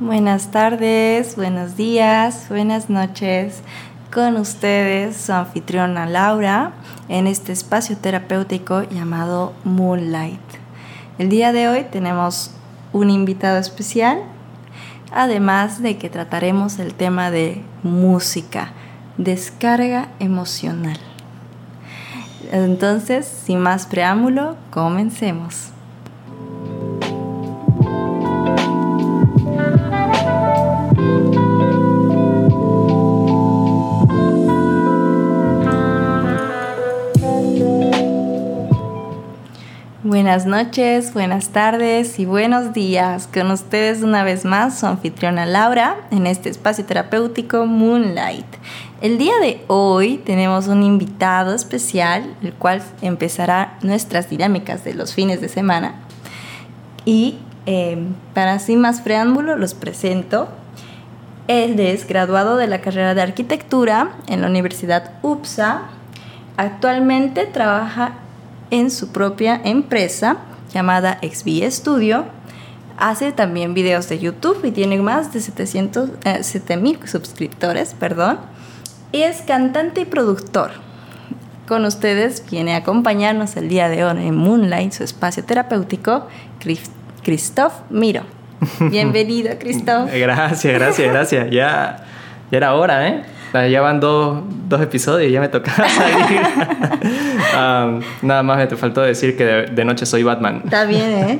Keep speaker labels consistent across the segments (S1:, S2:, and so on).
S1: Buenas tardes, buenos días, buenas noches. Con ustedes su anfitriona Laura en este espacio terapéutico llamado Moonlight. El día de hoy tenemos un invitado especial, además de que trataremos el tema de música, descarga emocional. Entonces, sin más preámbulo, comencemos. Buenas noches, buenas tardes y buenos días. Con ustedes una vez más su anfitriona Laura en este espacio terapéutico Moonlight. El día de hoy tenemos un invitado especial, el cual empezará nuestras dinámicas de los fines de semana. Y em, para sin más preámbulo, los presento. Él es graduado de la carrera de arquitectura en la Universidad UPSA. Actualmente trabaja en su propia empresa llamada XB Studio. Hace también videos de YouTube y tiene más de 700, eh, suscriptores, perdón. Es cantante y productor. Con ustedes viene a acompañarnos el día de hoy en Moonlight, su espacio terapéutico, Christoph Miro. Bienvenido, Christoph.
S2: Gracias, gracias, gracias. Ya, ya era hora, ¿eh? Ya van dos, episodios y ya me tocaba salir. nada más me te faltó decir que de, noche soy Batman.
S1: Está bien, ¿eh?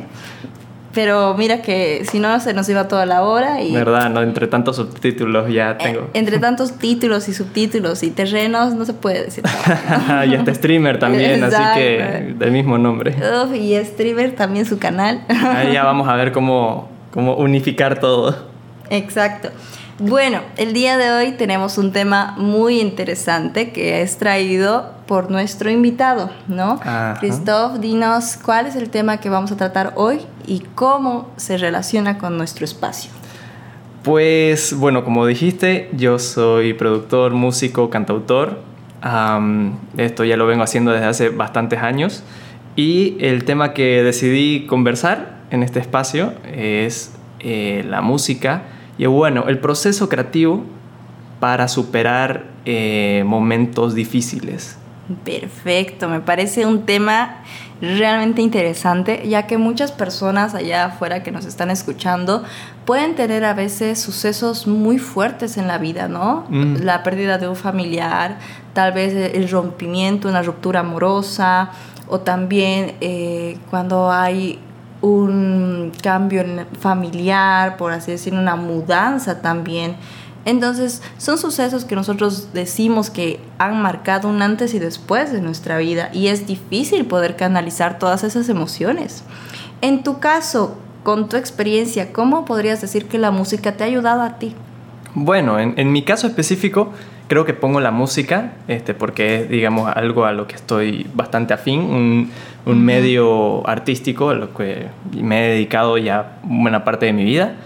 S1: Pero mira que si no se nos iba toda la hora y...
S2: Verdad, no, entre tantos subtítulos ya eh, tengo.
S1: entre tantos títulos y subtítulos y terrenos no se puede decir
S2: y este streamer también, así que del mismo nombre.
S1: y streamer también su canal.
S2: Ahí ya vamos a ver cómo, cómo unificar todo.
S1: Exacto. Bueno, el día de hoy tenemos un tema muy interesante que es traído por nuestro invitado, ¿no? Christoph, dinos cuál es el tema que vamos a tratar hoy y cómo se relaciona con nuestro espacio.
S2: Pues bueno, como dijiste, yo soy productor, músico, cantautor. esto ya lo vengo haciendo desde hace bastantes años. Y el tema que decidí conversar en este espacio es eh, la música y bueno, el proceso creativo para superar eh, momentos difíciles.
S1: Perfecto, me parece un tema realmente interesante, ya que muchas personas allá afuera que nos están escuchando pueden tener a veces sucesos muy fuertes en la vida, ¿no? Mm. La pérdida de un familiar, tal vez el rompimiento, una ruptura amorosa, o también eh, cuando hay un cambio familiar, por así decirlo, una mudanza también. Entonces, son sucesos que nosotros decimos que han marcado un antes y después de nuestra vida y es difícil poder canalizar todas esas emociones. En tu caso, con tu experiencia, ¿cómo podrías decir que la música te ha ayudado a ti?
S2: Bueno, en, mi caso específico, creo que pongo la música, este, porque es, digamos, algo a lo que estoy bastante afín, un, un medio artístico a lo que me he dedicado ya buena parte de mi vida.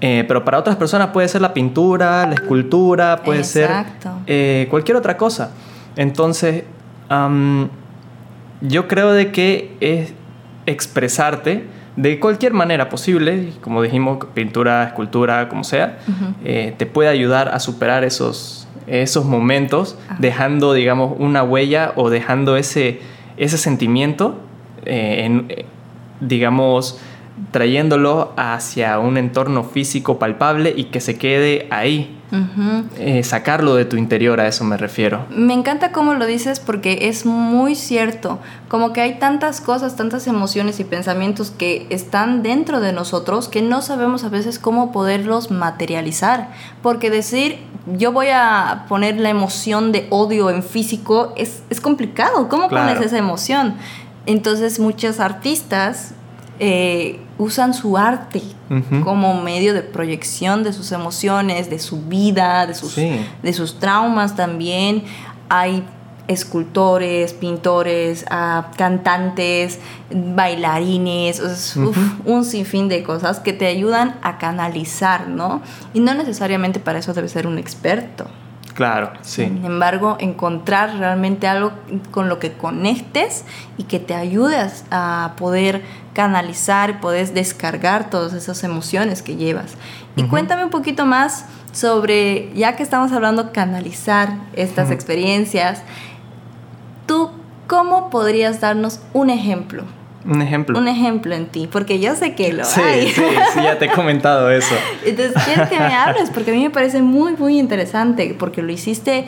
S2: Eh, pero para otras personas puede ser la pintura, la escultura, puede ser eh, cualquier otra cosa. Entonces, yo creo de que es expresarte de cualquier manera posible, como dijimos, pintura, escultura, como sea, eh, te puede ayudar a superar esos, esos momentos, dejando, digamos, una huella o dejando ese, ese sentimiento, eh, en, eh, digamos, trayéndolo hacia un entorno físico palpable y que se quede ahí. Eh, sacarlo de tu interior, a eso me refiero.
S1: Me encanta cómo lo dices porque es muy cierto. Como que hay tantas cosas, tantas emociones y pensamientos que están dentro de nosotros que no sabemos a veces cómo poderlos materializar. Porque decir, yo voy a poner la emoción de odio en físico es, complicado. ¿Cómo pones esa emoción? Entonces muchos artistas eh, usan su arte como medio de proyección de sus emociones, de su vida, de sus, de sus traumas también. Hay escultores, pintores, a cantantes, bailarines, un sinfín de cosas que te ayudan a canalizar, ¿no? Y no necesariamente para eso debe ser un experto.
S2: Claro, sí.
S1: Sin embargo, encontrar realmente algo con lo que conectes y que te ayudes a poder canalizar y poder descargar todas esas emociones que llevas. Y cuéntame un poquito más sobre, ya que estamos hablando canalizar estas experiencias, ¿tú cómo podrías darnos un ejemplo?
S2: Un ejemplo.
S1: Un ejemplo en ti, porque yo sé que lo
S2: sí,
S1: hay.
S2: Sí, sí, ya te he comentado eso.
S1: Entonces, quiero que me hables, porque a mí me parece muy, muy interesante, porque lo hiciste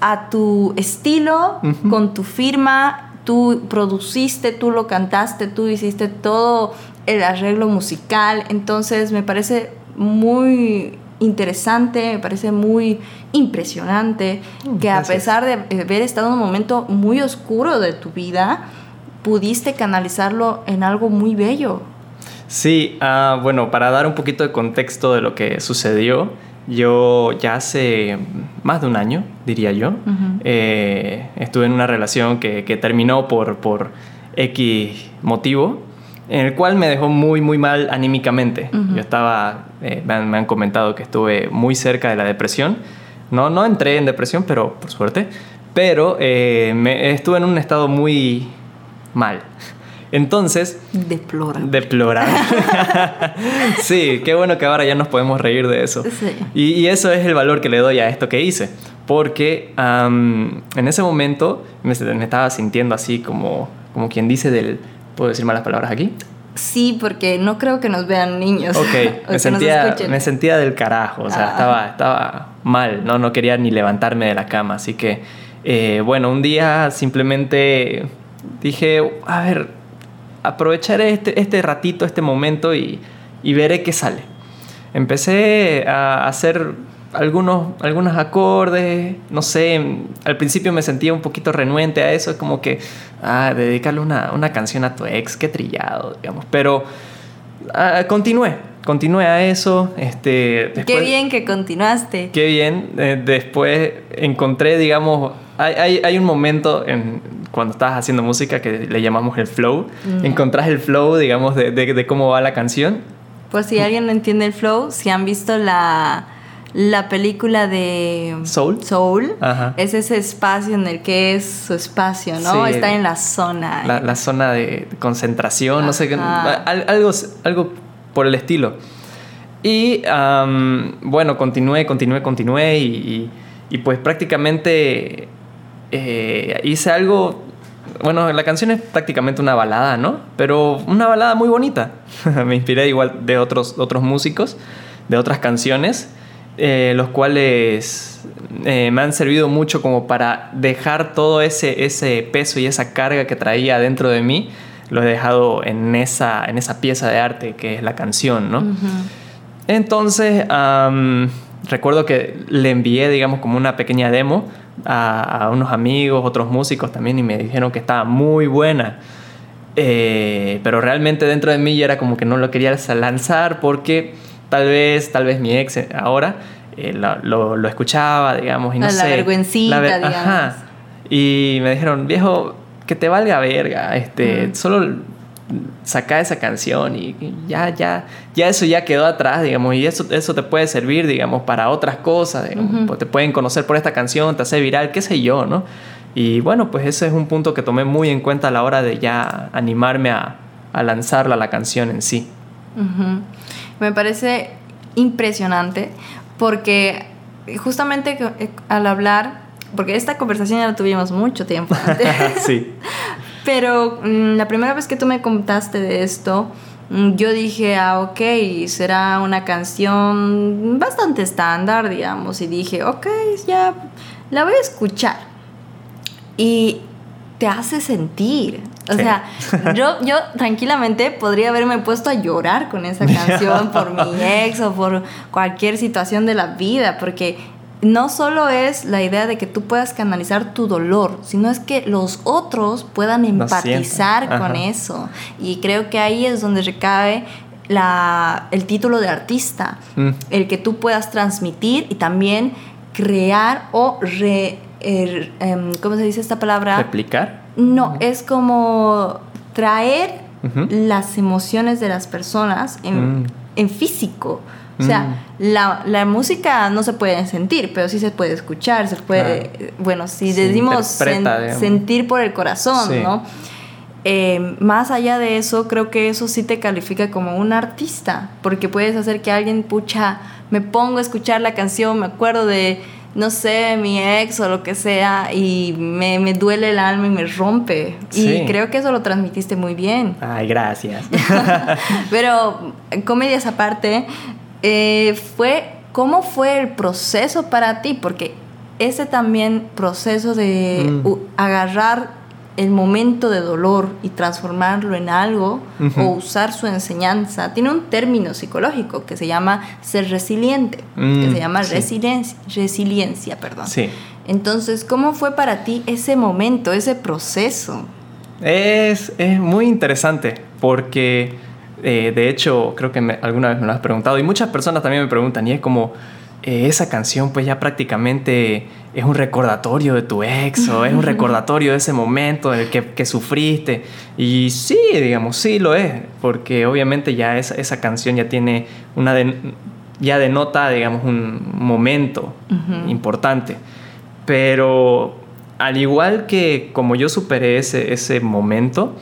S1: a tu estilo, con tu firma, tú produciste, tú lo cantaste, tú hiciste todo el arreglo musical, entonces me parece muy interesante, me parece muy impresionante mm, que a pesar de haber estado en un momento muy oscuro de tu vida, pudiste canalizarlo en algo muy bello.
S2: Sí, uh, bueno, para dar un poquito de contexto de lo que sucedió, yo ya hace más de un año, diría yo, eh, estuve en una relación que, que terminó por, por X motivo, en el cual me dejó muy, muy mal anímicamente. Yo estaba, eh, me, han, comentado que estuve muy cerca de la depresión. No, no entré en depresión, pero por suerte. Pero eh, me, estuve en un estado muy, mal. Entonces...
S1: Deplorable.
S2: Deplorable. sí, qué bueno que ahora ya nos podemos reír de eso. Sí. Y, eso es el valor que le doy a esto que hice. Porque en ese momento me, estaba sintiendo así como, como quien dice del... ¿Puedo decir malas palabras aquí?
S1: Sí, porque no creo que nos vean niños.
S2: Ok, me, sentía, me sentía del carajo, o sea, ah. estaba, estaba mal, ¿no? no quería ni levantarme de la cama, así que, eh, bueno, un día simplemente dije, a ver, aprovecharé este, este ratito, este momento y, veré qué sale. Empecé a hacer algunos, algunos acordes, no sé, al principio me sentía un poquito renuente a eso, es como que, ah, dedicarle una, canción a tu ex, qué trillado, digamos, pero ah, continué, continué a eso. Este,
S1: qué bien que continuaste.
S2: Qué bien, eh, después encontré, digamos, hay, hay un momento en, cuando estás haciendo música que le llamamos el flow. Mm. Encontrás el flow, digamos, de, de, cómo va la canción.
S1: Pues si alguien no entiende el flow, si han visto la, la película de
S2: Soul,
S1: Soul es ese espacio en el que es su espacio, ¿no? Está en la zona.
S2: La, la zona de concentración, no sé, algo, algo por el estilo. Y bueno, continué, continué, continué y, y pues prácticamente eh, hice algo, bueno, la canción es prácticamente una balada, ¿no? Pero una balada muy bonita. Me inspiré igual de otros, otros músicos, de otras canciones, eh, los cuales eh, me han servido mucho como para dejar todo ese, ese peso y esa carga que traía dentro de mí, lo he dejado en esa, en esa pieza de arte que es la canción, ¿no? Entonces, recuerdo que le envié, digamos, como una pequeña demo a, unos amigos, otros músicos también, y me dijeron que estaba muy buena. Eh, pero realmente dentro de mí ya era como que no lo quería lanzar porque tal vez, tal vez mi ex ahora eh, lo, lo, escuchaba, digamos, y no
S1: la
S2: sé.
S1: Vergüencita, la digamos.
S2: Y me dijeron, viejo, que te valga verga, este, solo saca esa canción y ya, ya, ya eso ya quedó atrás, digamos, y eso, eso te puede servir, digamos, para otras cosas, pues te pueden conocer por esta canción, te hace viral, qué sé yo, ¿no? Y bueno, pues ese es un punto que tomé muy en cuenta a la hora de ya animarme a, a lanzarla, la canción en sí.
S1: Me parece impresionante porque justamente eh, al hablar, porque esta conversación ya la tuvimos mucho tiempo antes.
S2: sí.
S1: Pero mm, la primera vez que tú me contaste de esto, mm, yo dije, ah, ok, será una canción bastante estándar, digamos, y dije, ok, ya la voy a escuchar. Y te hace sentir. O sea, yo, yo tranquilamente podría haberme puesto a llorar con esa canción por mi ex o por cualquier situación de la vida, porque no solo es la idea de que tú puedas canalizar tu dolor, sino es que los otros puedan empatizar con eso. Y creo que ahí es donde recae la, el título de artista, mm. el que tú puedas transmitir y también crear o er, em, ¿cómo se dice esta palabra?
S2: ¿Replicar?
S1: No, es como traer las emociones de las personas en, mm. en físico. O sea, mm. la, la, música no se puede sentir, pero sí se puede escuchar, se puede, bueno, si decimos sentir por el corazón, ¿no? Eh, más allá de eso, creo que eso sí te califica como un artista, porque puedes hacer que alguien, pucha, me pongo a escuchar la canción, me acuerdo de, no sé, mi ex o lo que sea, y me, me duele el alma y me rompe. Y creo que eso lo transmitiste muy bien.
S2: Ay, gracias.
S1: Pero, comedias aparte, eh, fue, ¿cómo fue el proceso para ti? Porque ese también proceso de mm. agarrar el momento de dolor y transformarlo en algo o usar su enseñanza, tiene un término psicológico que se llama ser resiliente, que se mm, llama resiliencia, resiliencia, perdón. Sí. Entonces, ¿cómo fue para ti ese momento, ese proceso?
S2: Es, es muy interesante porque, eh, de hecho, creo que alguna vez me lo has preguntado y muchas personas también me preguntan y es como eh, esa canción pues ya prácticamente es un recordatorio de tu ex o es un recordatorio de ese momento en el que, sufriste. Y sí, digamos, sí lo es, porque obviamente ya esa, esa canción ya tiene una... ya denota, digamos, un momento importante. Pero al igual que como yo superé ese, ese momento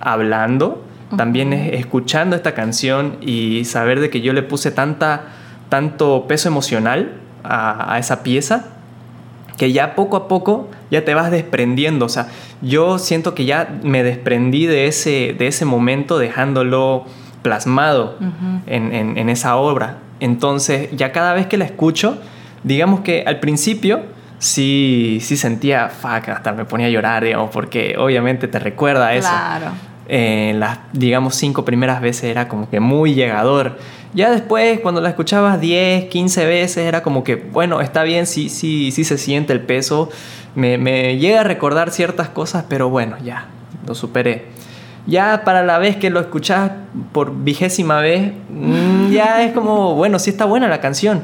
S2: hablando, también es escuchando esta canción y saber de que yo le puse tanta tanto peso emocional a, esa pieza que ya poco a poco ya te vas desprendiendo. O sea, yo siento que ya me desprendí de ese, de ese momento dejándolo plasmado en, esa obra. Entonces, ya cada vez que la escucho, digamos que al principio sí, sí sentía, fuck, hasta me ponía a llorar, digamos, porque obviamente te recuerda eso. Claro. Eh, las, digamos, cinco primeras veces era como que muy llegador. Ya después, cuando la escuchabas 10, 15 veces, era como que, bueno, está bien, sí, sí, sí se siente el peso. Me, me llega a recordar ciertas cosas, pero bueno, ya, lo superé. Ya para la vez que lo escuchas por vigésima vez, mm, ya es como, bueno, sí está buena la canción.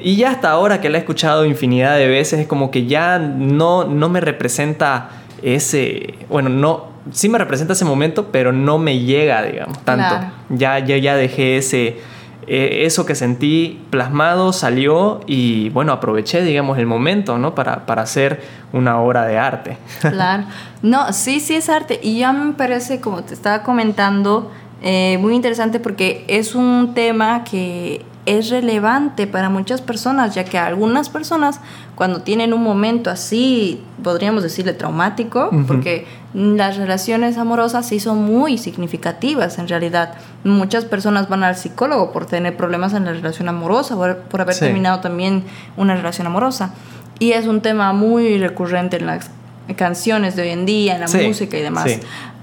S2: Y ya hasta ahora que la he escuchado infinidad de veces, es como que ya no, no me representa ese, bueno, no, sí me representa ese momento, pero no me llega, digamos, tanto. Ya, ya, ya dejé ese, eh, eso que sentí plasmado, salió y bueno, aproveché, digamos, el momento, ¿no? Para, para hacer una obra de arte.
S1: Claro. No, sí, sí es arte. Y ya me parece, como te estaba comentando, eh, muy interesante porque es un tema que es relevante para muchas personas, ya que algunas personas cuando tienen un momento así, podríamos decirle traumático, porque las relaciones amorosas sí son muy significativas en realidad. Muchas personas van al psicólogo por tener problemas en la relación amorosa, por, haber terminado también una relación amorosa. Y es un tema muy recurrente en las canciones de hoy en día, en la música y demás.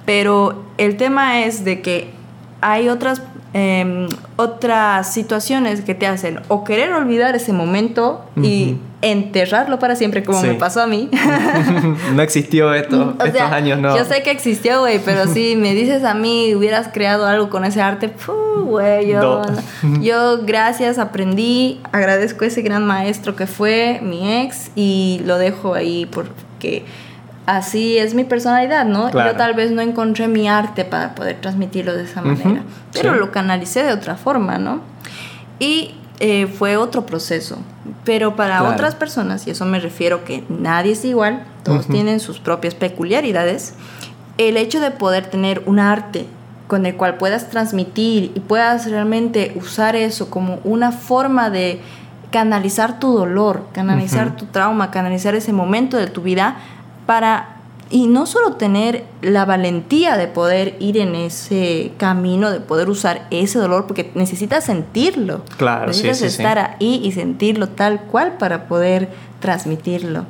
S1: Pero el tema es de que hay otras Em, otras situaciones que te hacen o querer olvidar ese momento y enterrarlo para siempre, como me pasó a mí.
S2: no existió esto, estos años, no.
S1: Yo sé que existió, güey, pero si me dices a mí, hubieras creado algo con ese arte, güey, yo, yo gracias, aprendí, agradezco a ese gran maestro que fue mi ex y lo dejo ahí porque así es mi personalidad, ¿no? Yo tal vez no encontré mi arte para poder transmitirlo de esa manera, pero lo canalicé de otra forma, ¿no? Y eh, fue otro proceso. Pero para otras personas, y eso me refiero que nadie es igual, todos tienen sus propias peculiaridades, el hecho de poder tener un arte con el cual puedas transmitir y puedas realmente usar eso como una forma de canalizar tu dolor, canalizar tu trauma, canalizar ese momento de tu vida, para y no solo tener la valentía de poder ir en ese camino, de poder usar ese dolor, porque necesitas sentirlo.
S2: Claro,
S1: necesitas estar ahí y sentirlo tal cual para poder transmitirlo.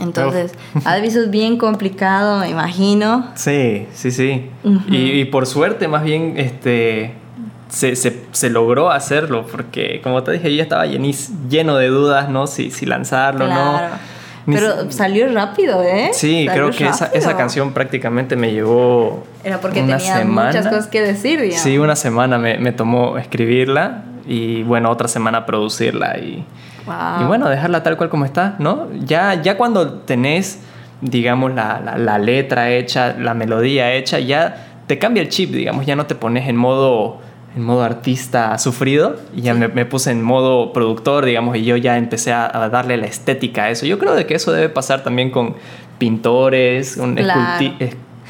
S1: Entonces, a veces es bien complicado, me imagino.
S2: Sí, sí, sí. y, por suerte, más bien, este, se, se, logró hacerlo, porque como te dije, yo estaba lleno de dudas, ¿no? Si, si lanzarlo o no
S1: pero salió rápido, ¿eh?
S2: Sí, creo que esa, esa, canción prácticamente me llevó.
S1: Era porque una tenía muchas cosas que decir, digamos.
S2: Sí, una semana me, me, tomó escribirla y bueno, otra semana producirla. Y, Y bueno, dejarla tal cual como está, ¿no? Ya, ya cuando tenés, digamos, la, la, letra hecha, la melodía hecha, ya te cambia el chip, digamos, ya no te pones en modo en modo artista sufrido y ya me, puse en modo productor, digamos, y yo ya empecé a, darle la estética a eso. Yo creo de que eso debe pasar también con pintores, con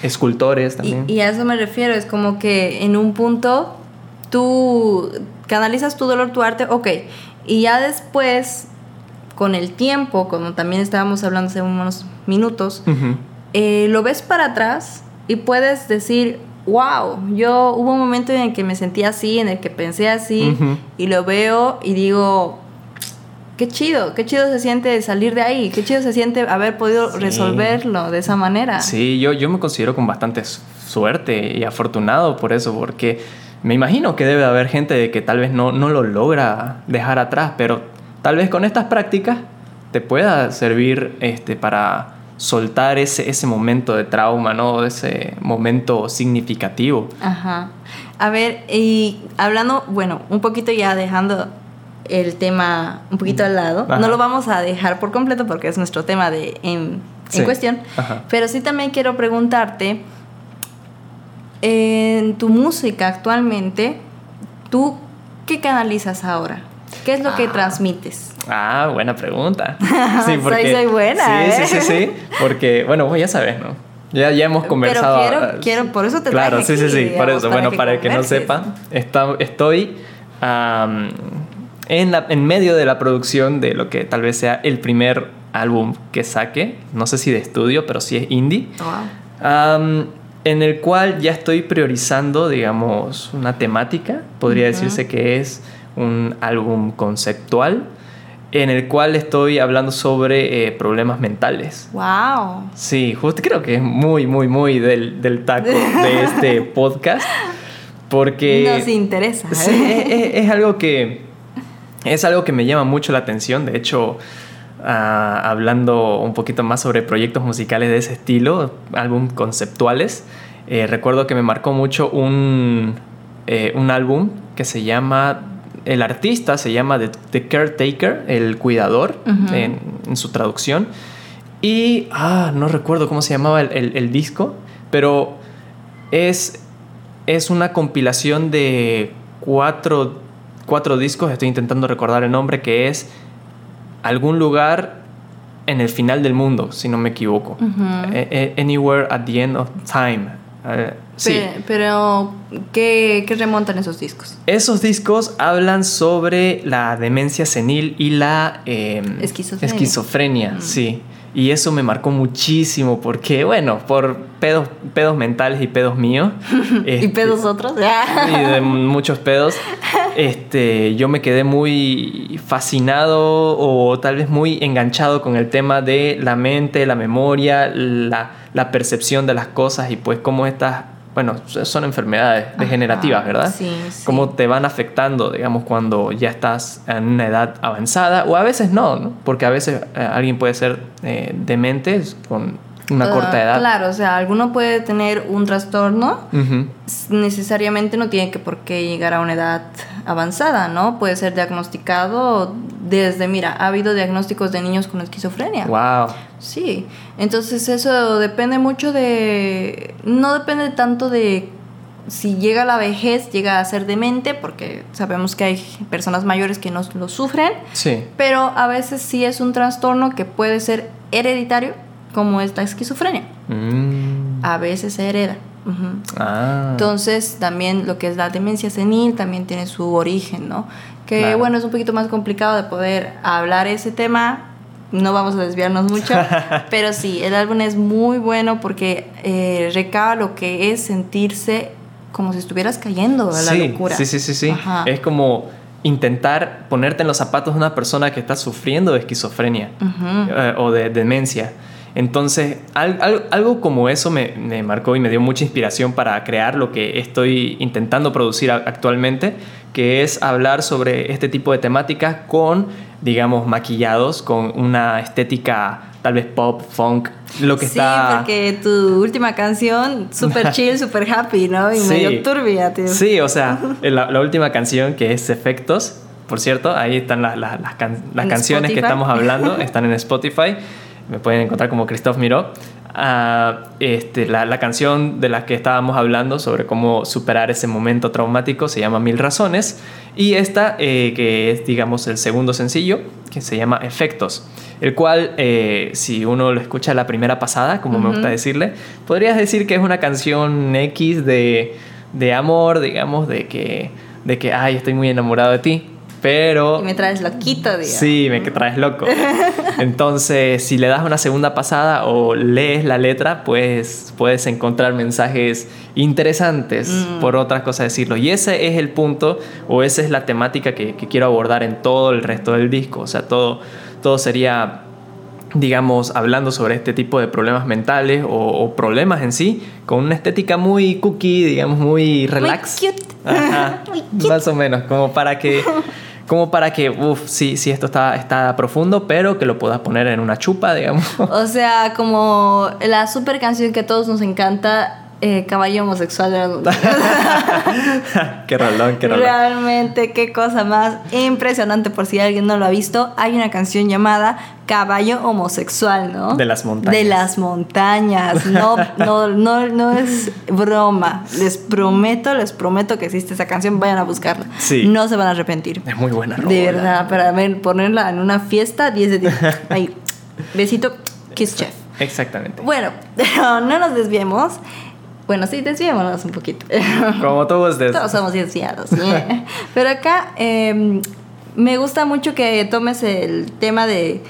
S2: escultores también.
S1: Y, a eso me refiero, es como que en un punto tú canalizas tu dolor, tu arte, ok, y ya después, con el tiempo, como también estábamos hablando hace unos minutos, eh, lo ves para atrás y puedes decir, wow, yo hubo un momento en el que me sentí así, en el que pensé así, y lo veo y digo, qué chido, qué chido se siente salir de ahí, qué chido se siente haber podido resolverlo de esa manera.
S2: Sí, yo, yo me considero con bastante suerte y afortunado por eso, porque me imagino que debe haber gente que tal vez no, no lo logra dejar atrás, pero tal vez con estas prácticas te pueda servir este, para soltar ese, ese momento de trauma, ¿no? Ese momento significativo.
S1: Ajá. A ver, y hablando, bueno, un poquito ya dejando el tema un poquito al lado, no lo vamos a dejar por completo porque es nuestro tema de, en, cuestión, pero sí también quiero preguntarte, en tu música actualmente, ¿tú qué canalizas ahora? ¿Qué es lo que ah. transmites?
S2: Ah, buena pregunta.
S1: Sí, porque, soy, buena.
S2: Sí, sí, sí, sí. Porque, bueno, ya sabes, ¿no? Ya, ya hemos conversado.
S1: Pero quiero, quiero por eso te
S2: Claro, sí, sí, sí, por eso. bueno, para el que no sepa, está, estoy en, la, en medio de la producción de lo que tal vez sea el primer álbum que saque. No sé si de estudio, pero sí es indie. Wow. en el cual ya estoy priorizando, digamos, una temática. Podría decirse que es un álbum conceptual en el cual estoy hablando sobre eh, problemas mentales.
S1: ¡Wow!
S2: Sí, justo creo que es muy, muy, muy del, del taco de este podcast. Porque.
S1: Nos interesa.
S2: Sí, ¿eh? es, algo que. Es algo que me llama mucho la atención. De hecho, ah, hablando un poquito más sobre proyectos musicales de ese estilo, álbum conceptuales, eh, recuerdo que me marcó mucho un, un álbum que se llama el artista se llama The, Caretaker, el cuidador, en, su traducción. Y, ah, no recuerdo cómo se llamaba el, disco, pero es, es una compilación de cuatro, cuatro discos, estoy intentando recordar el nombre, que es Algún lugar en el final del mundo, si no me equivoco. Eh, eh, Anywhere at the End of Time. Eh, sí.
S1: Pero, ¿qué, remontan esos discos?
S2: Esos discos hablan sobre la demencia senil y la
S1: em,
S2: esquizofrenia. Mm. sí. Y eso me marcó muchísimo porque, bueno, por pedos, pedos mentales y pedos míos.
S1: y este, pedos otros.
S2: y de muchos pedos. Este, yo me quedé muy fascinado o tal vez muy enganchado con el tema de la mente, la memoria, la, la percepción de las cosas y pues cómo estas bueno, son enfermedades degenerativas, ¿verdad?
S1: Sí, sí.
S2: Cómo te van afectando, digamos, cuando ya estás en una edad avanzada, o a veces no, ¿no? Porque a veces eh, alguien puede ser eh, demente con una ah, corta edad.
S1: Claro, o sea, alguno puede tener un trastorno, necesariamente no tiene que por qué llegar a una edad avanzada, ¿no? Puede ser diagnosticado desde, mira, ha habido diagnósticos de niños con esquizofrenia.
S2: Wow.
S1: Sí, entonces eso depende mucho de, no depende tanto de si llega a la vejez, llega a ser demente, porque sabemos que hay personas mayores que no lo sufren,
S2: sí.
S1: pero a veces sí es un trastorno que puede ser hereditario como es la esquizofrenia. Mm. A veces se hereda. ah. Entonces, también lo que es la demencia senil también tiene su origen, ¿no? Que bueno, es un poquito más complicado de poder hablar ese tema. No vamos a desviarnos mucho, pero sí, el álbum es muy bueno porque eh, recaba lo que es sentirse como si estuvieras cayendo a la locura.
S2: Sí, sí, sí, sí. Es como intentar ponerte en los zapatos de una persona que está sufriendo de esquizofrenia eh, o de demencia. Entonces, algo como eso me, marcó y me dio mucha inspiración para crear lo que estoy intentando producir actualmente, que es hablar sobre este tipo de temáticas con, digamos, maquillados, con una estética tal vez pop, funk, lo que está...
S1: Sí, porque tu última canción, super chill, super happy, ¿no? Y medio turbia, tío.
S2: Sí, o sea, la, la última canción que es Efectos, por cierto, ahí están las, las, las, canciones que estamos hablando, están en Spotify. Me pueden encontrar como Christophe Miró. Ah, este, la, la, canción de la que estábamos hablando sobre cómo superar ese momento traumático se llama Mil Razones. Y esta, eh, que es, digamos, el segundo sencillo, que se llama Efectos el cual, eh, si uno lo escucha la primera pasada, como me gusta decirle, podrías decir que es una canción X de, de amor, digamos, de que, de que, ay, estoy muy enamorado de ti. Pero...
S1: Y me traes loquito, digamos.
S2: Sí, me traes loco. Entonces, si le das una segunda pasada o lees la letra, pues puedes encontrar mensajes interesantes, mm. por otras cosas decirlo. Y ese es el punto, o esa es la temática que, que quiero abordar en todo el resto del disco. O sea, todo todo sería digamos, hablando sobre este tipo de problemas mentales o, problemas en sí, con una estética muy cookie, digamos, muy relax.
S1: Muy cute.
S2: Más o menos, como para que, como para que, uff, sí, sí, esto está, está profundo, pero que lo puedas poner en una chupa, digamos.
S1: O sea, como la super canción que a todos nos encanta, eh, caballo homosexual.
S2: qué rolón, qué rolón.
S1: Realmente, qué cosa más impresionante. Por si alguien no lo ha visto, hay una canción llamada Caballo homosexual, ¿no?
S2: De las montañas.
S1: De las montañas. No, no, no, no es broma. Les prometo, les prometo que existe esa canción. Vayan a buscarla.
S2: Sí.
S1: No se van a arrepentir.
S2: Es muy buena.
S1: De verdad, para ver, ponerla en una fiesta, 10 de 10. Ahí. Besito, Kiss Chef.
S2: Exactamente.
S1: Bueno, no nos desviemos. Bueno, sí, desviémonos un poquito.
S2: Como todos
S1: desde. Todos somos desviados. Pero acá em, me gusta mucho que tomes el tema de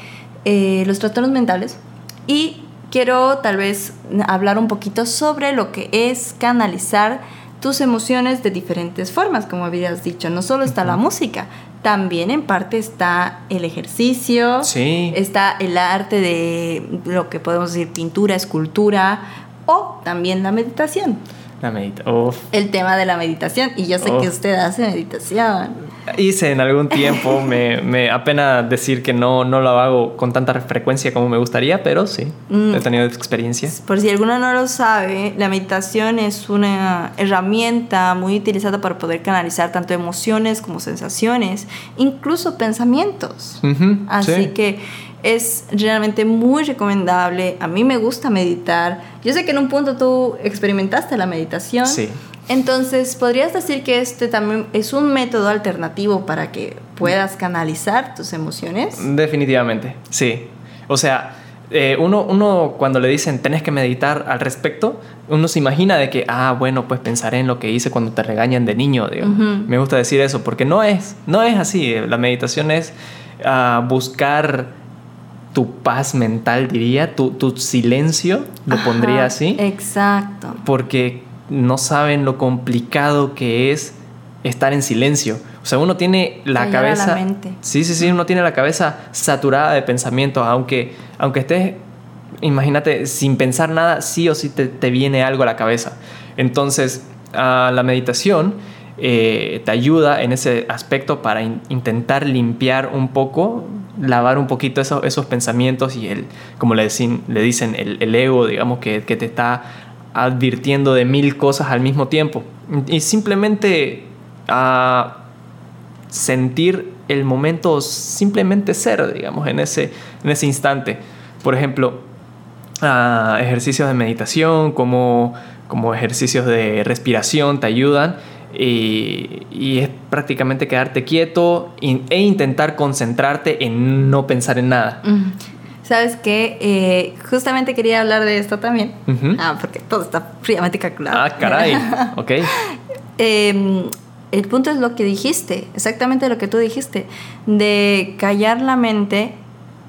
S1: eh, los trastornos mentales y quiero tal vez hablar un poquito sobre lo que es canalizar tus emociones de diferentes formas, como habías dicho. No solo está la música, también en parte está el ejercicio,
S2: sí.
S1: está el arte de lo que podemos decir pintura, escultura, o también la meditación.
S2: La medita
S1: El tema de la meditación. Y yo sé que usted hace meditación.
S2: Hice en algún tiempo, me, me apena decir que no, no lo hago con tanta frecuencia como me gustaría, pero sí, mm. he tenido experiencia.
S1: Por si alguno no lo sabe, la meditación es una herramienta muy utilizada para poder canalizar tanto emociones como sensaciones, incluso pensamientos. Así que es realmente muy recomendable. A mí me gusta meditar. Yo sé que en un punto tú experimentaste la meditación.
S2: Sí.
S1: Entonces, ¿podrías decir que este también es un método alternativo para que puedas canalizar tus emociones?
S2: Definitivamente, sí. O sea, eh, uno, uno cuando le dicen tenés que meditar al respecto, uno se imagina de que, ah, bueno, pues pensaré en lo que hice cuando te regañan de niño. Me gusta decir eso, porque no es, no es así. La meditación es ah, buscar tu paz mental, diría, tu, tu silencio, lo pondría así.
S1: Exacto.
S2: Porque no saben lo complicado que es estar en silencio. O sea, uno tiene la cabeza...
S1: La mente.
S2: Sí, sí, sí, uno tiene la cabeza saturada de pensamientos, aunque, aunque estés, imagínate, sin pensar nada, sí o sí te, te viene algo a la cabeza. Entonces, a la meditación eh, te ayuda en ese aspecto para intentar limpiar un poco, lavar un poquito esos, esos pensamientos y el, como le, dicen, le dicen, el, ego, digamos, que, que, te está advirtiendo de mil cosas al mismo tiempo. Y simplemente a sentir el momento, simplemente ser, digamos, en ese, en ese instante. Por ejemplo, ejercicios de meditación, como, como ejercicios de respiración te ayudan y, es prácticamente quedarte quieto e intentar concentrarte en no pensar en nada.
S1: ¿Sabes qué? Eh, justamente quería hablar de esto también. Ah, porque todo está fríamente calculado.
S2: Ah, caray. ok.
S1: Em, el punto es lo que dijiste, exactamente lo que tú dijiste, de callar la mente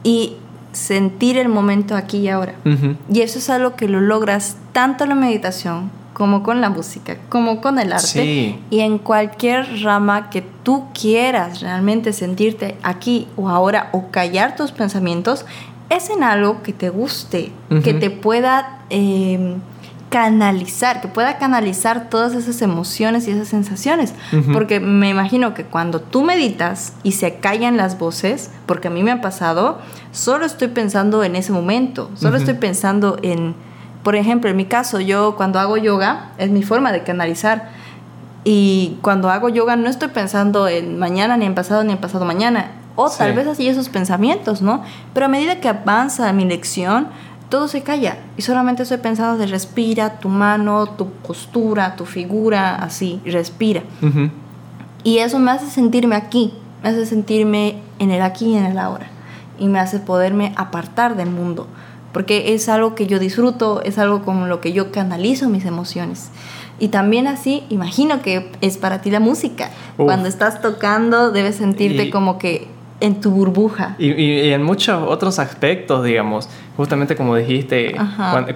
S1: y sentir el momento aquí y ahora. Y eso es algo que lo logras tanto en la meditación como con la música, como con el arte y en cualquier rama que tú quieras realmente sentirte aquí o ahora o callar tus pensamientos, es en algo que te guste, que te pueda em, canalizar, que pueda canalizar todas esas emociones y esas sensaciones. Porque me imagino que cuando tú meditas y se callan las voces, porque a mí me ha pasado, solo estoy pensando en ese momento, solo estoy pensando en por ejemplo, en mi caso, yo cuando hago yoga, es mi forma de canalizar. Y cuando hago yoga no estoy pensando en mañana, ni en pasado, ni en pasado mañana. O tal vez así esos pensamientos, ¿no? Pero a medida que avanza mi lección, todo se calla y solamente estoy pensando de respira tu mano, tu postura, tu figura, así, respira. Y eso me hace sentirme aquí, me hace sentirme en el aquí y en el ahora. Y me hace poderme apartar del mundo, porque es algo que yo disfruto, es algo como lo que yo canalizo mis emociones. Y también así, imagino que es para ti la música. Cuando estás tocando, debes sentirte como que en tu burbuja.
S2: Y, en muchos otros aspectos, digamos, justamente como dijiste,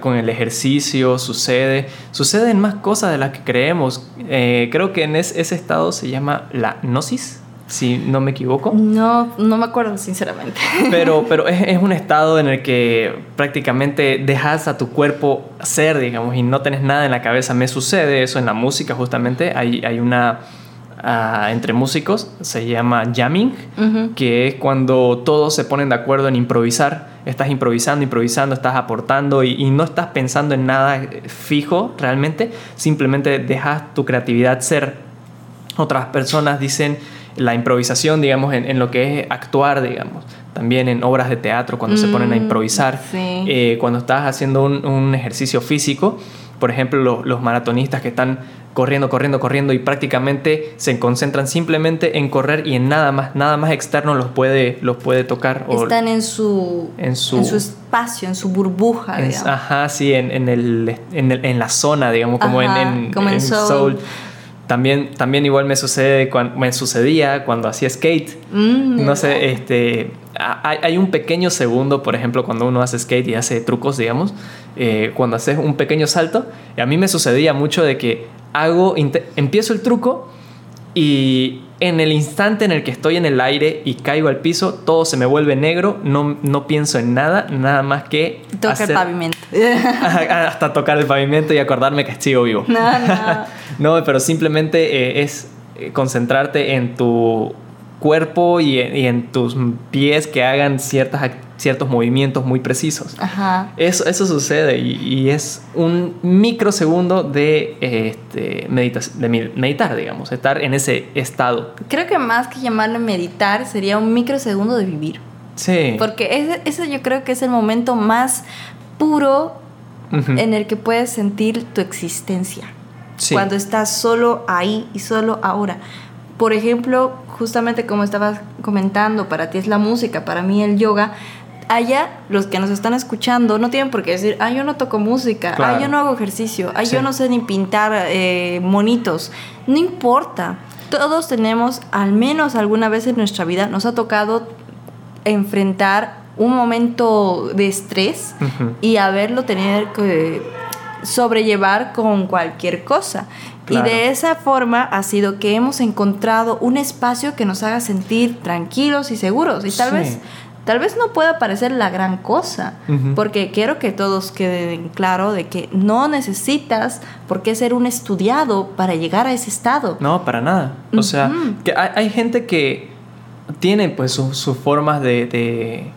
S2: con el ejercicio sucede, sucede en más cosas de las que creemos. Eh, creo que en ese estado se llama la gnosis, si no me equivoco.
S1: No, no me acuerdo sinceramente.
S2: Pero, pero es, es un estado en el que prácticamente dejas a tu cuerpo ser, digamos, y no tenés nada en la cabeza. Me sucede eso en la música, justamente. Hay, hay una entre músicos, se llama jamming, que es cuando todos se ponen de acuerdo en improvisar. Estás improvisando, improvisando, estás aportando y, no estás pensando en nada fijo realmente, simplemente dejas tu creatividad ser. Otras personas dicen la improvisación, digamos, en, lo que es actuar, digamos también en obras de teatro, cuando se ponen a mm, improvisar, eh, cuando estás haciendo un, ejercicio físico, por ejemplo, los maratonistas que están corriendo, corriendo, corriendo y prácticamente se concentran simplemente en correr y en nada más, nada más externo los puede, los puede tocar.
S1: Están en su, en su, en su espacio, en su burbuja.
S2: ajá, sí, en, en, el, en, el, en, la zona, digamos, como en, como en, Soul. También, también igual me sucede cuando, me sucedía cuando hacía skate. Mm, no sé, este, hay, hay, un pequeño segundo, por ejemplo, cuando uno hace skate y hace trucos, digamos, eh, cuando haces un pequeño salto, y a mí me sucedía mucho de que hago, empiezo el truco y en el instante en el que estoy en el aire y caigo al piso, todo se me vuelve negro, no, no pienso en nada, nada más que...
S1: Tocar el pavimento.
S2: hasta tocar el pavimento y acordarme que estoy vivo. No, no. no pero simplemente eh, es eh, concentrarte en tu cuerpo y, en tus pies que hagan ciertas, ciertos movimientos muy precisos. Ajá. Eso, eso sucede y, es un microsegundo de, este, de meditar, digamos, estar en ese estado.
S1: Creo que más que llamarlo meditar sería un microsegundo de vivir. Sí. Porque ese, yo creo que es el momento más puro en el que puedes sentir tu existencia. Sí. Cuando estás solo ahí y solo ahora. Por ejemplo, justamente como estabas comentando, para ti es la música, para mí el yoga. Allá, los que nos están escuchando no tienen por qué decir, ah, yo no toco música, ah, yo no hago ejercicio, ah, yo no sé ni pintar eh, monitos. No importa. Todos tenemos, al menos alguna vez en nuestra vida, nos ha tocado enfrentar un momento de estrés y haberlo tener que sobrellevar con cualquier cosa. Y de esa forma ha sido que hemos encontrado un espacio que nos haga sentir tranquilos y seguros. Y tal vez tal vez no pueda parecer la gran cosa, porque quiero que todos queden claro de que no necesitas por qué ser un estudiado para llegar a ese estado.
S2: No, para nada. O sea, que hay, gente que tiene pues sus formas de de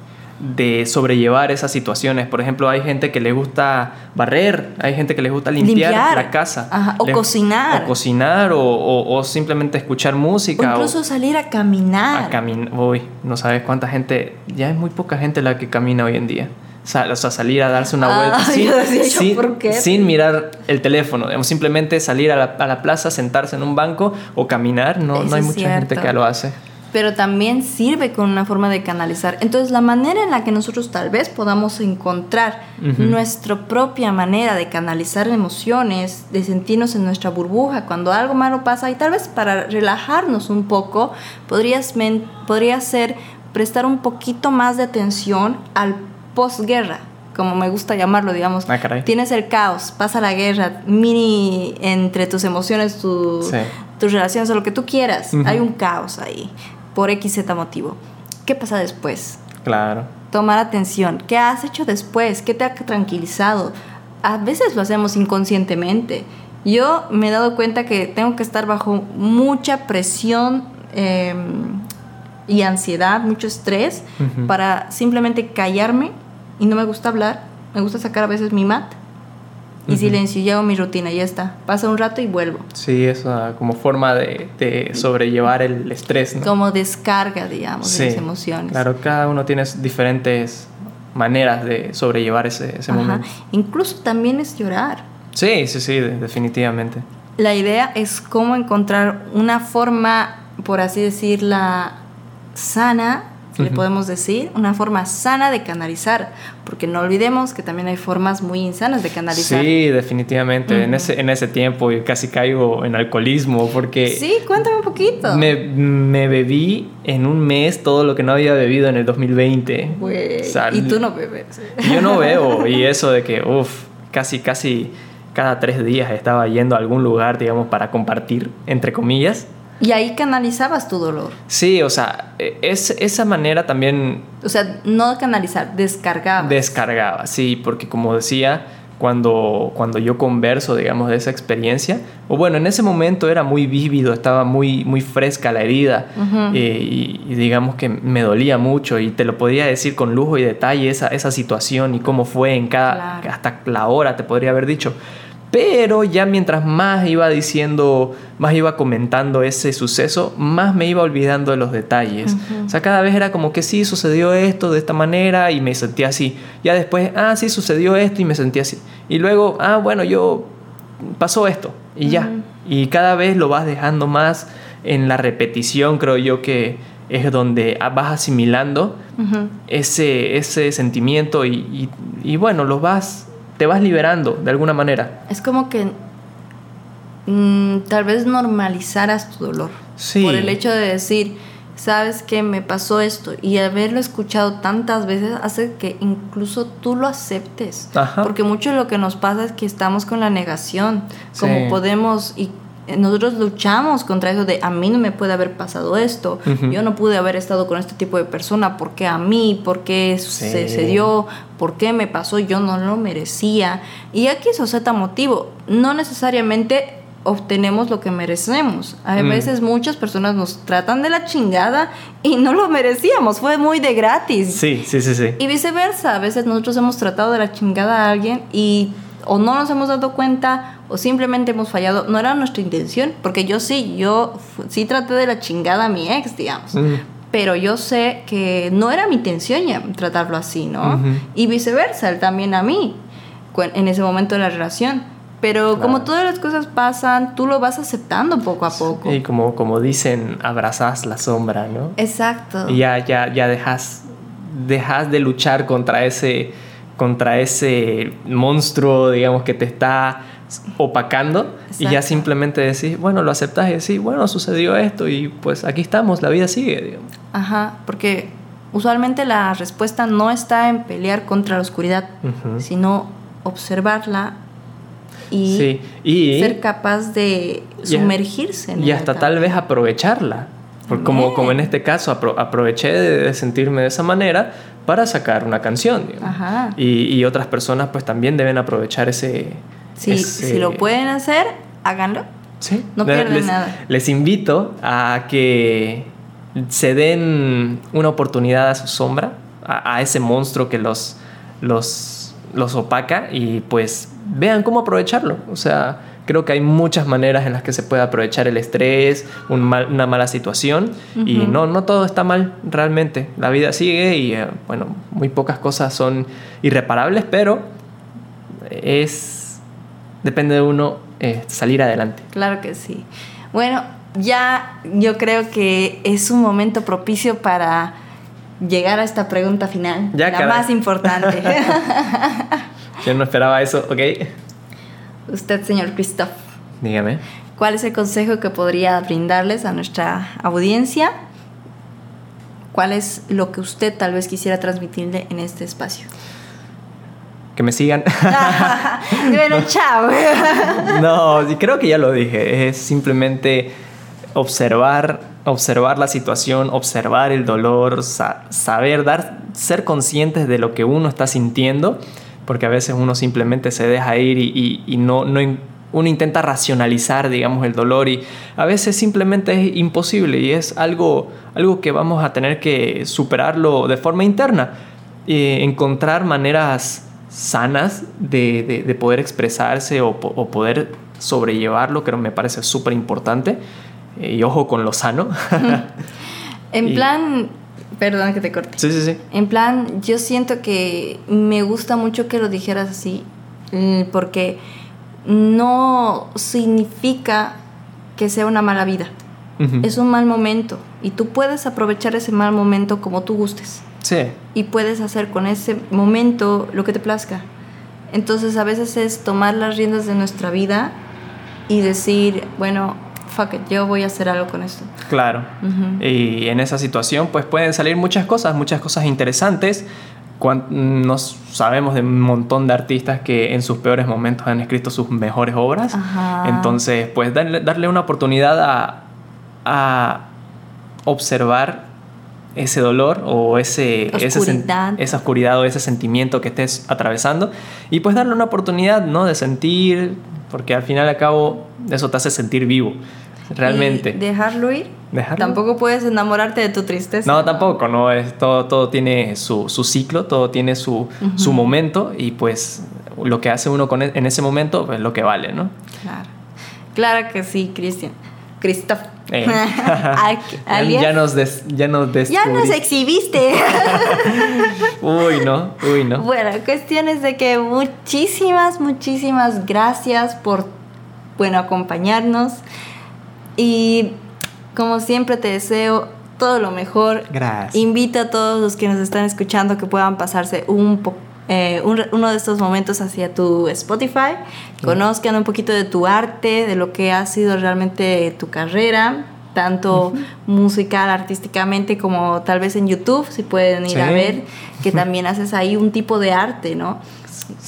S2: sobrellevar esas situaciones. Por ejemplo, hay gente que le gusta barrer, hay gente que le gusta limpiar, la casa.
S1: o cocinar.
S2: O cocinar, o, simplemente escuchar música.
S1: O incluso salir a caminar.
S2: A caminar. Uy, no sabes cuánta gente, ya es muy poca gente la que camina hoy en día. O sea, salir a darse una vuelta sin, mirar el teléfono. Simplemente salir a la, plaza, sentarse en un banco o caminar. No, no hay mucha gente que lo hace
S1: pero también sirve con una forma de canalizar. Entonces, la manera en la que nosotros tal vez podamos encontrar nuestra propia manera de canalizar emociones, de sentirnos en nuestra burbuja cuando algo malo pasa, y tal vez para relajarnos un poco, podrías podría ser prestar un poquito más de atención al posguerra como me gusta llamarlo, digamos. Ah, Tienes el caos, pasa la guerra, mini entre tus emociones, tus relaciones o lo que tú quieras. Hay un caos ahí por XZ motivo. ¿Qué pasa después?
S2: Claro.
S1: Tomar atención. ¿Qué has hecho después? ¿Qué te ha tranquilizado? A veces lo hacemos inconscientemente. Yo me he dado cuenta que tengo que estar bajo mucha presión em, y ansiedad, mucho estrés, para simplemente callarme y no me gusta hablar. Me gusta sacar a veces mi mat y silencio y hago mi rutina, ya está. Pasa un rato y vuelvo.
S2: Sí, ah, como forma de, de sobrellevar el estrés, ¿no?
S1: Como descarga, digamos, de las emociones.
S2: Claro, cada uno tiene diferentes maneras de sobrellevar ese, ese momento.
S1: Incluso también es llorar.
S2: Sí, sí, sí, definitivamente.
S1: La idea es cómo encontrar una forma, por así decirla, sana le podemos decir, una forma sana de canalizar, porque no olvidemos que también hay formas muy insanas de canalizar.
S2: Sí, definitivamente. en, ese, en ese tiempo yo casi caigo en alcoholismo porque...
S1: Sí, cuéntame un poquito.
S2: Me, me bebí en un mes todo lo que no había bebido en el 2020.
S1: y tú no bebes.
S2: Yo no bebo y eso de que, uff, casi, casi cada tres días estaba yendo a algún lugar, digamos, para compartir, entre comillas.
S1: Y ahí canalizabas tu dolor.
S2: Sí, o sea, e, es, esa manera también...
S1: O sea, no canalizar, descargaba.
S2: Descargaba, sí, porque como decía, cuando, cuando yo converso, digamos, de esa experiencia, o bueno, en ese momento era muy vívido, estaba muy, muy fresca la herida, eh, y, digamos que me dolía mucho, y te lo podía decir con lujo y detalle esa, esa situación y cómo fue en cada, hasta la hora, te podría haber dicho. Pero ya mientras más iba diciendo, más iba comentando ese suceso, más me iba olvidando de los detalles. O sea, cada vez era como que sí, sucedió esto de esta manera y me sentía así. Ya después, ah, sí, sucedió esto y me sentía así. Y luego, ah, bueno, yo pasó esto y ya. Y cada vez lo vas dejando más en la repetición, creo yo que es donde vas asimilando ese, ese sentimiento y, y, y bueno, los vas te vas liberando de alguna manera.
S1: Es como que mm, tal vez normalizaras tu dolor. Sí. Por el hecho de decir, sabes que me pasó esto y haberlo escuchado tantas veces hace que incluso tú lo aceptes. Porque mucho de lo que nos pasa es que estamos con la negación, como podemos y nosotros luchamos contra eso de a mí no me puede haber pasado esto, yo no pude haber estado con este tipo de persona, ¿por qué a mí? ¿Por qué se, se, dio? ¿Por qué me pasó? Yo no lo merecía. Y aquí eso se motivo, no necesariamente obtenemos lo que merecemos. A mm. veces muchas personas nos tratan de la chingada y no lo merecíamos, fue muy de gratis.
S2: Sí, sí, sí, sí.
S1: Y viceversa, a veces nosotros hemos tratado de la chingada a alguien y o no nos hemos dado cuenta o simplemente hemos fallado. No era nuestra intención, porque yo sí, yo sí traté de la chingada a mi ex, digamos. Pero yo sé que no era mi intención ya tratarlo así, ¿no? Y viceversa, él también a mí, en ese momento de la relación. Pero como todas las cosas pasan, tú lo vas aceptando poco a poco.
S2: Y como, como dicen, abrazas la sombra, ¿no?
S1: Exacto.
S2: Y ya, ya, ya dejas, dejas de luchar contra ese contra ese monstruo, digamos, que te está opacando y ya simplemente decís, bueno, lo aceptas y decís, bueno, sucedió esto y pues aquí estamos, la vida sigue, digamos.
S1: Ajá, porque usualmente la respuesta no está en pelear contra la oscuridad, sino observarla y, ser capaz de sumergirse
S2: en Y hasta tal vez aprovecharla. como, como en este caso, aproveché de sentirme de esa manera para sacar una canción. Y, otras personas pues también deben aprovechar ese,
S1: sí, Si lo pueden hacer, háganlo. Sí. No pierden nada.
S2: Les invito a que se den una oportunidad a su sombra, a, ese monstruo que los, los, los opaca y pues vean cómo aprovecharlo. O sea, Creo que hay muchas maneras en las que se puede aprovechar el estrés, una mala situación y no, no todo está mal realmente. La vida sigue y eh, bueno, muy pocas cosas son irreparables, pero es depende de uno eh, salir adelante.
S1: Claro que sí. Bueno, ya yo creo que es un momento propicio para llegar a esta pregunta final, ya, la más importante.
S2: yo no esperaba eso, ok.
S1: Usted, señor Christoph.
S2: Dígame.
S1: ¿Cuál es el consejo que podría brindarles a nuestra audiencia? ¿Cuál es lo que usted tal vez quisiera transmitirle en este espacio?
S2: Que me sigan.
S1: bueno, chao.
S2: no, creo que ya lo dije. Es simplemente observar, observar la situación, observar el dolor, saber dar, ser conscientes de lo que uno está sintiendo porque a veces uno simplemente se deja ir y, no, no, uno intenta racionalizar, digamos, el dolor y a veces simplemente es imposible y es algo, algo que vamos a tener que superarlo de forma interna. y encontrar maneras sanas de, poder expresarse o, poder sobrellevarlo, que me parece súper importante. Eh, y ojo con lo sano.
S1: en plan, perdón que te corte.
S2: Sí, sí, sí.
S1: En plan, yo siento que me gusta mucho que lo dijeras así, porque no significa que sea una mala vida. Es un mal momento y tú puedes aprovechar ese mal momento como tú gustes.
S2: Sí.
S1: Y puedes hacer con ese momento lo que te plazca. Entonces a veces es tomar las riendas de nuestra vida y decir, bueno, fuck it, yo voy a hacer algo con esto.
S2: Claro. Y en esa situación pues pueden salir muchas cosas, muchas cosas interesantes. Nos sabemos de un montón de artistas que en sus peores momentos han escrito sus mejores obras. Entonces, pues darle, darle una oportunidad a, a observar ese dolor o ese,
S1: oscuridad.
S2: esa oscuridad o ese sentimiento que estés atravesando y pues darle una oportunidad, ¿no? De sentir, porque al final y al cabo eso te hace sentir vivo, realmente.
S1: dejarlo ir. Tampoco puedes enamorarte de tu tristeza.
S2: No, tampoco, no, es, todo, todo tiene su, ciclo, todo tiene su, su, momento y pues lo que hace uno con, e, en ese momento es pues, lo que vale, ¿no?
S1: Claro. Claro que sí, Cristian. Christoph.
S2: Eh. ya nos ya nos
S1: Ya nos exhibiste.
S2: uy, no, uy, no.
S1: Bueno, cuestión es de que muchísimas, muchísimas gracias por, bueno, acompañarnos. Y como siempre te deseo todo lo mejor.
S2: Gracias.
S1: Invito a todos los que nos están escuchando que puedan pasarse un poco eh, uno de estos momentos hacia tu Spotify, conozcan un poquito de tu arte, de lo que ha sido realmente tu carrera, tanto musical, artísticamente, como tal vez en YouTube, si pueden ir a ver, que también haces ahí un tipo de arte, ¿no?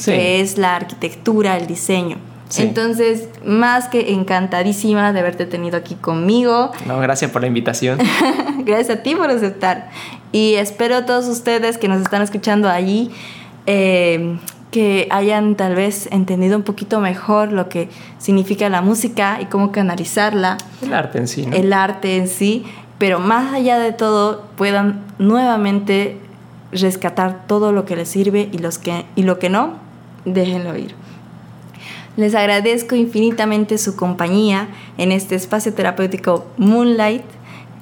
S1: Que es la arquitectura, el diseño. Entonces, más que encantadísima de haberte tenido aquí conmigo.
S2: No, gracias por la invitación.
S1: gracias a ti por aceptar. Y espero a todos ustedes que nos están escuchando allí eh, que hayan tal vez entendido un poquito mejor lo que significa la música y cómo canalizarla.
S2: El arte en sí.
S1: El arte en sí, pero más allá de todo puedan nuevamente rescatar todo lo que les sirve y, los que, y lo que no, déjenlo ir. Les agradezco infinitamente su compañía en este espacio terapéutico Moonlight.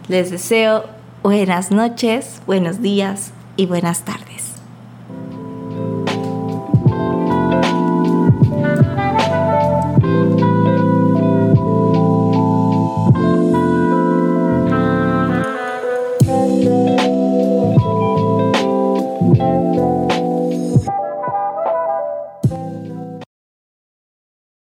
S1: Les deseo buenas noches, buenos días y buenas tardes.